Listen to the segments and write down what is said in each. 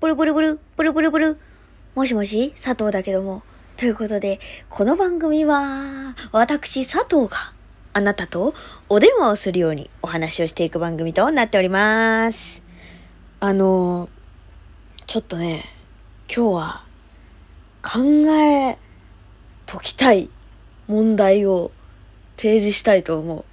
ブルブルブル、ブルブルブル。もしもし佐藤だけども。ということで、この番組は、私佐藤があなたとお電話をするようにお話をしていく番組となっております。あの、ちょっとね、今日は考え解きたい問題を提示したいと思う。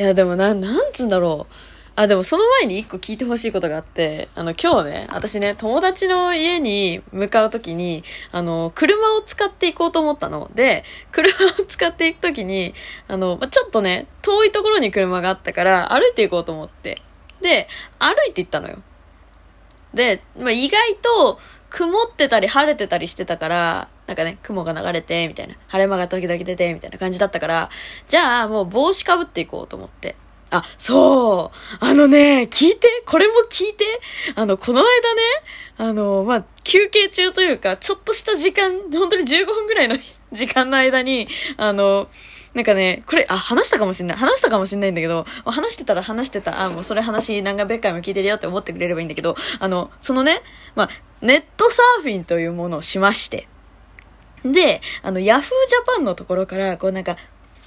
いや、でもな、なんつうんだろう。あ、でもその前に一個聞いてほしいことがあって、あの、今日ね、私ね、友達の家に向かうときに、あの、車を使って行こうと思ったの。で、車を使って行くときに、あの、ま、ちょっとね、遠いところに車があったから、歩いて行こうと思って。で、歩いて行ったのよ。で、ま、意外と、曇ってたり晴れてたりしてたから、なんかね、雲が流れて、みたいな。晴れ間が時々出て、みたいな感じだったから、じゃあもう帽子かぶっていこうと思って。あ、そう。あのね、聞いてこれも聞いて。あの、この間ね、あの、まあ、休憩中というか、ちょっとした時間、本当に15分ぐらいの 時間の間に、あの、なんかね、これ、あ、話したかもしんない。話したかもしんないんだけど、話してたら話してた、あ、もうそれ話何回回も聞いてるよって思ってくれればいいんだけど、あの、そのね、まあ、ネットサーフィンというものをしまして、で、あの、ヤフージャパンのところから、こうなんか、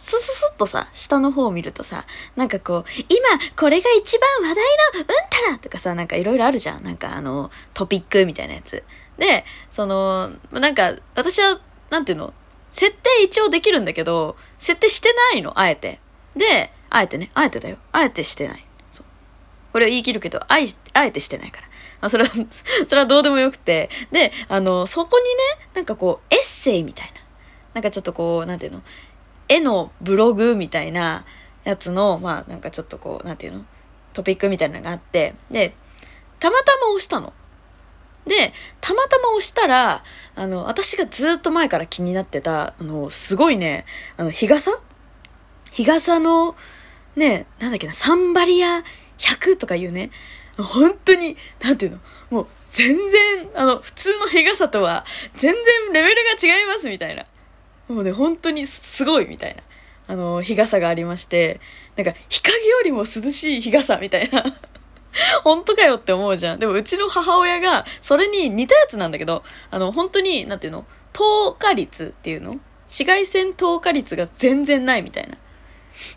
スススッとさ、下の方を見るとさ、なんかこう、今、これが一番話題のうんたらとかさ、なんかいろいろあるじゃん。なんかあの、トピックみたいなやつ。で、その、なんか、私は、なんていうの、設定一応できるんだけど、設定してないの、あえて。で、あえてね、あえてだよ。あえてしてない。そう。これを言い切るけど、あい、あえてしてないから。まあ、それは、それはどうでもよくて。で、あの、そこにね、なんかこう、エッセイみたいな。なんかちょっとこう、なんていうの、絵のブログみたいなやつの、まあなんかちょっとこう、なんていうの？トピックみたいなのがあって、で、たまたま押したの。で、たまたま押したら、あの、私がずっと前から気になってた、あの、すごいね、あの、日傘？日傘の、ね、なんだっけな、サンバリア100とかいうね、本当に、なんていうの？もう、全然、あの、普通の日傘とは、全然レベルが違いますみたいな。もうね、本当にすごいみたいな、あの、日傘がありまして、なんか、日陰よりも涼しい日傘みたいな。本当かよって思うじゃん。でも、うちの母親が、それに似たやつなんだけど、あの、本当に、なんていうの？透過率っていうの？紫外線透過率が全然ないみたいな。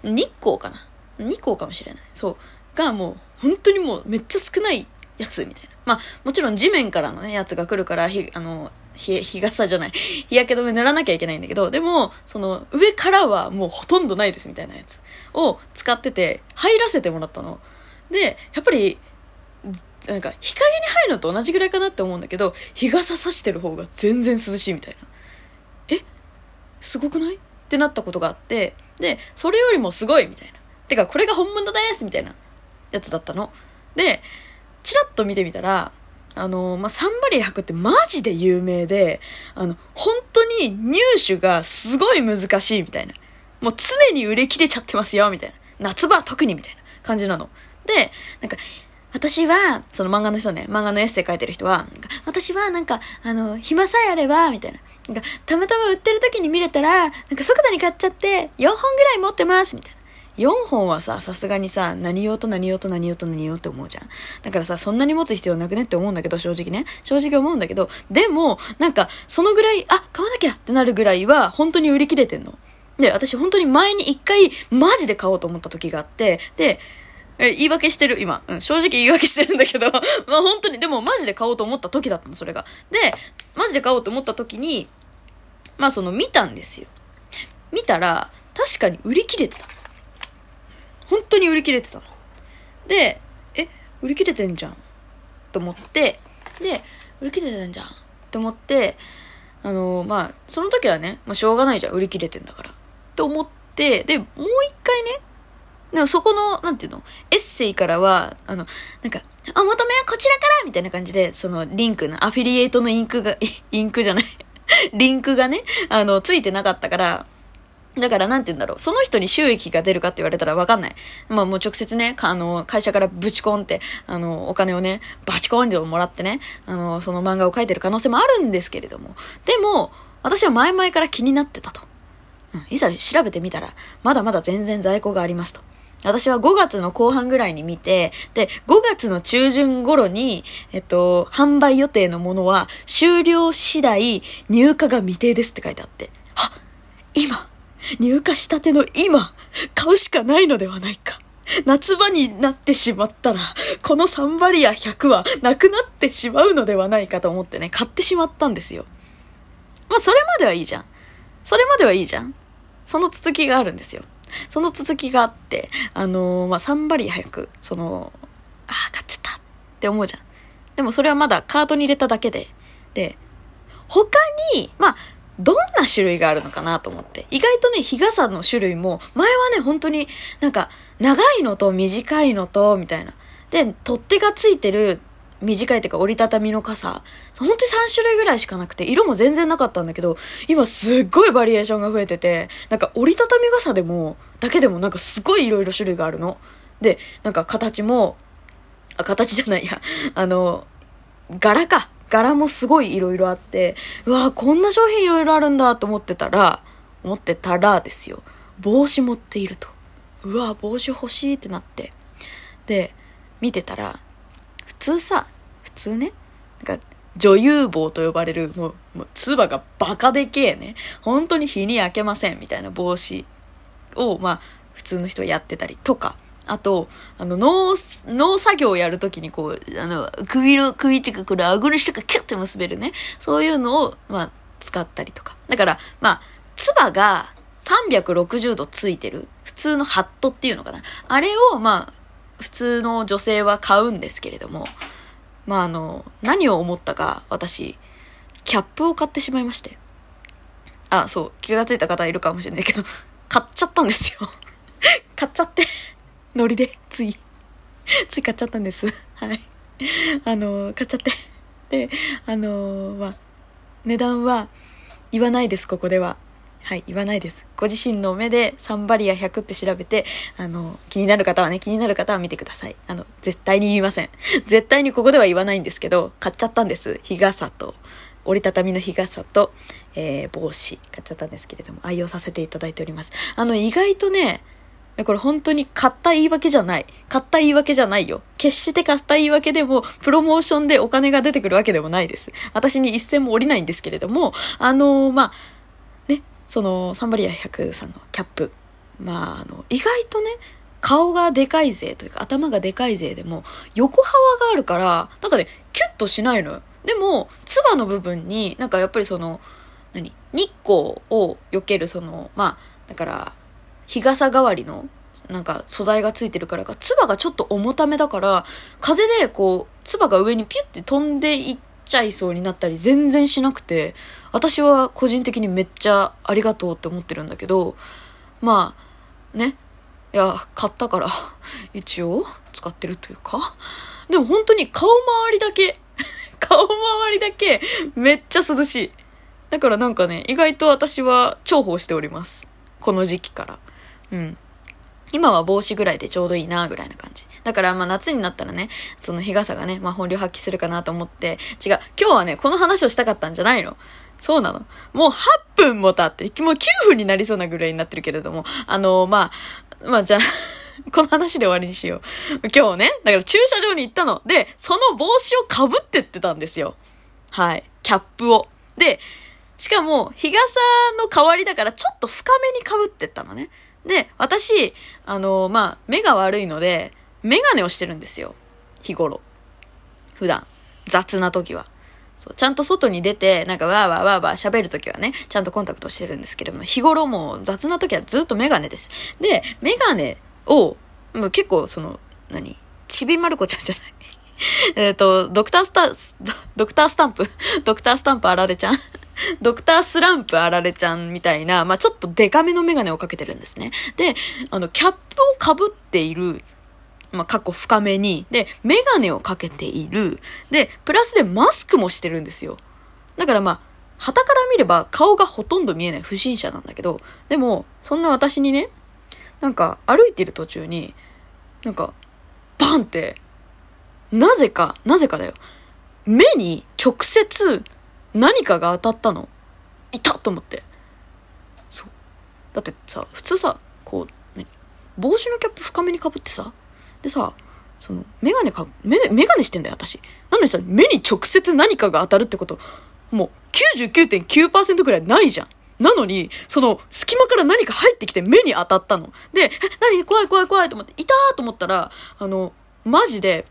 日光かな？日光かもしれない。そう。がもう、本当にもうめっちゃ少ないやつみたいな。まあ、もちろん地面からのね、やつが来るから、ひ、あの、日、日傘じゃない。日焼け止め塗らなきゃいけないんだけど、でも、その、上からはもうほとんどないですみたいなやつを使ってて、入らせてもらったの。で、やっぱり、なんか、日陰に入るのと同じぐらいかなって思うんだけど、日傘差してる方が全然涼しいみたいな。え？すごくない？ってなったことがあって、で、それよりもすごいみたいな。てか、これが本物ですみたいなやつだったの。で、チラッと見てみたら、あの、まあ、サンバリア100ってマジで有名で、あの、本当に入手がすごい難しいみたいな。もう常に売り切れちゃってますよ、みたいな。夏場は特にみたいな感じなの。で、なんか、私は、その漫画の人ね、漫画のエッセイ書いてる人は、私はなんか、あの、暇さえあれば、みたいな。なんか、たまたま売ってる時に見れたら、なんか即座に買っちゃって、4本ぐらい持ってます、みたいな。4本はさ、さすがにさ、何用と何用と何用と何用って思うじゃん。だからさ、そんなに持つ必要なくねって思うんだけど、正直ね。正直思うんだけど、でも、なんか、そのぐらい、あ、買わなきゃってなるぐらいは、本当に売り切れてんの。で、私本当に前に一回、マジで買おうと思った時があって、で、え、言い訳してる、今。うん、正直言い訳してるんだけど、まあ本当に、でもマジで買おうと思った時だったの、それが。で、マジで買おうと思った時に、まあその見たんですよ。見たら、確かに売り切れてた。本当に売り切れてたの。で、え、売り切れてんじゃん。と思って、で、売り切れてんじゃん。って思って、あのまあ、その時はね、まあ、しょうがないじゃん。売り切れてんだから。って思って、で、もう一回ね、でもそこの、なんていうの？エッセイからは、あの、なんか、お求めはこちらからみたいな感じで、そのリンクの、アフィリエイトのインクが、インクじゃない。リンクがね、あの、ついてなかったから、だからなんて言うんだろう。その人に収益が出るかって言われたらわかんない。まあもう直接ね、あの、会社からぶちコンって、あの、お金をね、バチコンでもらってね、あの、その漫画を描いてる可能性もあるんですけれども。でも、私は前々から気になってたと。うん、いざ調べてみたら、まだまだ全然在庫がありますと。私は5月の後半ぐらいに見て、で、5月の中旬頃に、えっと、販売予定のものは、終了次第、入荷が未定ですって書いてあって、は今、入荷したての今、買うしかないのではないか。夏場になってしまったら、このサンバリア100はなくなってしまうのではないかと思ってね、買ってしまったんですよ。まあ、それまではいいじゃん。それまではいいじゃん。その続きがあるんですよ。その続きがあって、あのー、まあ、サンバリア100、その、ああ、買っちゃったって思うじゃん。でもそれはまだカートに入れただけで。で、他に、まあ、どんな種類があるのかなと思って。意外とね、日傘の種類も、前はね、本当になんか、長いのと短いのと、みたいな。で、取っ手がついてる短いっていうか折りたたみの傘。本当に3種類ぐらいしかなくて、色も全然なかったんだけど、今すっごいバリエーションが増えてて、なんか折りたたみ傘でも、だけでもなんかすごい色々種類があるの。で、なんか形も、あ、形じゃないや、あの、柄か。柄もすごい色々あって、うわこんな商品色々あるんだと思ってたら、思ってたらですよ。帽子持っていると。うわ帽子欲しいってなって。で、見てたら、普通さ、普通ね、なんか、女優帽と呼ばれる、もう、もう、つばがバカでけえね。本当に日に焼けません、みたいな帽子を、まあ、普通の人はやってたりとか、あと、あの、農、農作業をやるときにこう、あの、首の、首っていうか、これ、顎の下がキュッて結べるね。そういうのを、まあ、使ったりとか。だから、まあ、つばが360度ついてる。普通のハットっていうのかな。あれを、まあ、普通の女性は買うんですけれども、まあ、あの、何を思ったか、私、キャップを買ってしまいまして。あ、そう、気がついた方いるかもしれないけど、買っちゃったんですよ。買っちゃってノリで、つい、つい買っちゃったんです。はい。あの、買っちゃって。で、あの、まあ、値段は言わないです、ここでは。はい、言わないです。ご自身の目でサンバリア100って調べて、あの、気になる方はね、気になる方は見てください。あの、絶対に言いません。絶対にここでは言わないんですけど、買っちゃったんです。日傘と、折りたたみの日傘と、えー、帽子買っちゃったんですけれども、愛用させていただいております。あの、意外とね、これ本当に買った言い訳じゃない。買った言い訳じゃないよ。決して買った言い訳でも、プロモーションでお金が出てくるわけでもないです。私に一銭も降りないんですけれども、あのー、まあ、ね、その、サンバリア100さんのキャップ。まあ、あの、意外とね、顔がでかいぜというか頭がでかいぜでも、横幅があるから、なんかね、キュッとしないのよ。でも、つばの部分に、なんかやっぱりその、何？日光を避けるその、まあ、だから、日傘代わりのなんか素材がついてるからか、唾がちょっと重ためだから、風でこう、唾が上にピュッて飛んでいっちゃいそうになったり全然しなくて、私は個人的にめっちゃありがとうって思ってるんだけど、まあ、ね。いや、買ったから、一応使ってるというか。でも本当に顔周りだけ、顔周りだけめっちゃ涼しい。だからなんかね、意外と私は重宝しております。この時期から。うん。今は帽子ぐらいでちょうどいいな、ぐらいな感じ。だから、まあ夏になったらね、その日傘がね、まあ本領発揮するかなと思って、違う、今日はね、この話をしたかったんじゃないの。そうなの。もう8分も経って、もう9分になりそうなぐらいになってるけれども、あのー、まあ、まあじゃあ この話で終わりにしよう。今日ね、だから駐車場に行ったの。で、その帽子をかぶってってたんですよ。はい。キャップを。で、しかも、日傘の代わりだからちょっと深めにかぶってったのね。で、私、あの、まあ、目が悪いので、メガネをしてるんですよ。日頃。普段。雑な時は。そう、ちゃんと外に出て、なんかわーわーわーわー喋るときはね、ちゃんとコンタクトしてるんですけれども、日頃も雑なときはずっとメガネです。で、メガネを、もう結構その、何？ちびまる子ちゃんじゃない？えっと、ドクタースタ、ドクタースタンプ？ドクタースタンプあられちゃん？ドクタースランプあられちゃんみたいな、まあちょっとデカめのメガネをかけてるんですね。で、あの、キャップをかぶっている、まあ過去深めに、で、メガネをかけている、で、プラスでマスクもしてるんですよ。だからまあ、旗から見れば顔がほとんど見えない不審者なんだけど、でも、そんな私にね、なんか歩いてる途中に、なんか、バンって、なぜか、なぜかだよ。目に直接何かが当たったの？いたと思って。そう。だってさ、普通さ、こう、何？帽子のキャップ深めにかぶってさ、でさ、その、メガネか、メメガネしてんだよ、私。なのにさ、目に直接何かが当たるってこと、もう99.9%くらいないじゃん。なのに、その、隙間から何か入ってきて目に当たったの。で、え、何？怖い怖い怖いと思って、いたーと思ったら、あの、マジで、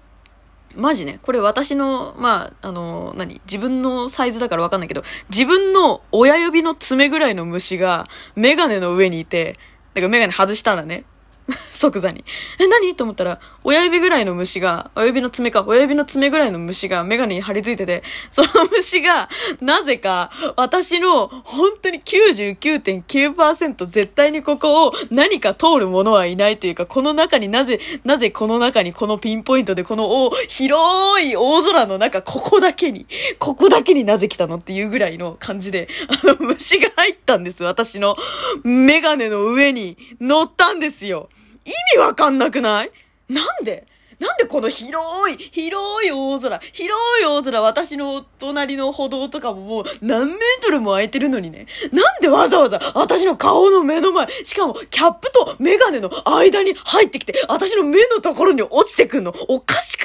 マジね、これ私の、まあ、あの、何？自分のサイズだからわかんないけど、自分の親指の爪ぐらいの虫が、メガネの上にいて、だからメガネ外したらね、即座に。え、何？と思ったら、親指ぐらいの虫が、親指の爪か、親指の爪ぐらいの虫がメガネに張り付いてて、その虫が、なぜか、私の、本当に99.9%絶対にここを何か通るものはいないというか、この中になぜ、なぜこの中にこのピンポイントでこのお広い大空の中、ここだけに、ここだけになぜ来たのっていうぐらいの感じで、あの虫が入ったんです。私のメガネの上に乗ったんですよ。意味わかんなくない？なんで？なんでこの広い、広い大空、広い大空、私の隣の歩道とかももう何メートルも空いてるのにね。なんでわざわざ私の顔の目の前、しかもキャップとメガネの間に入ってきて、私の目のところに落ちてくんの？おかしく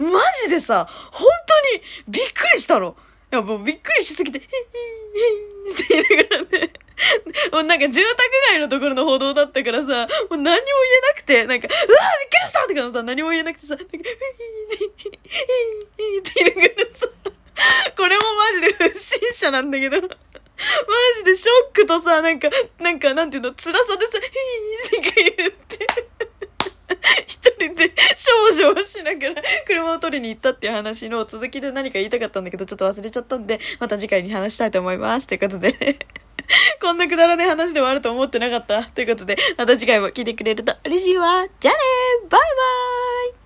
ない？マジでさ、本当にびっくりしたの。いやもうびっくりしすぎて、へっへっへって言いながらね。もうなんか住宅街のところの歩道だったからさ、もう何にも言えなくて、なんか、うわびっくりしたとかもさ、何も言えなくてさ、なんか、って言いながらさ、これもマジで不審者なんだけど、マジでショックとさ、なんか、なんか、なんていうの、辛さでさ、ヒーって言って、一人で少々しながら車を取りに行ったっていう話の続きで何か言いたかったんだけど、ちょっと忘れちゃったんで、また次回に話したいと思います。ということで こんなくだらない話でもあると思ってなかった。ということで、また次回も聞いてくれると嬉しいわ。じゃあねバイバーイ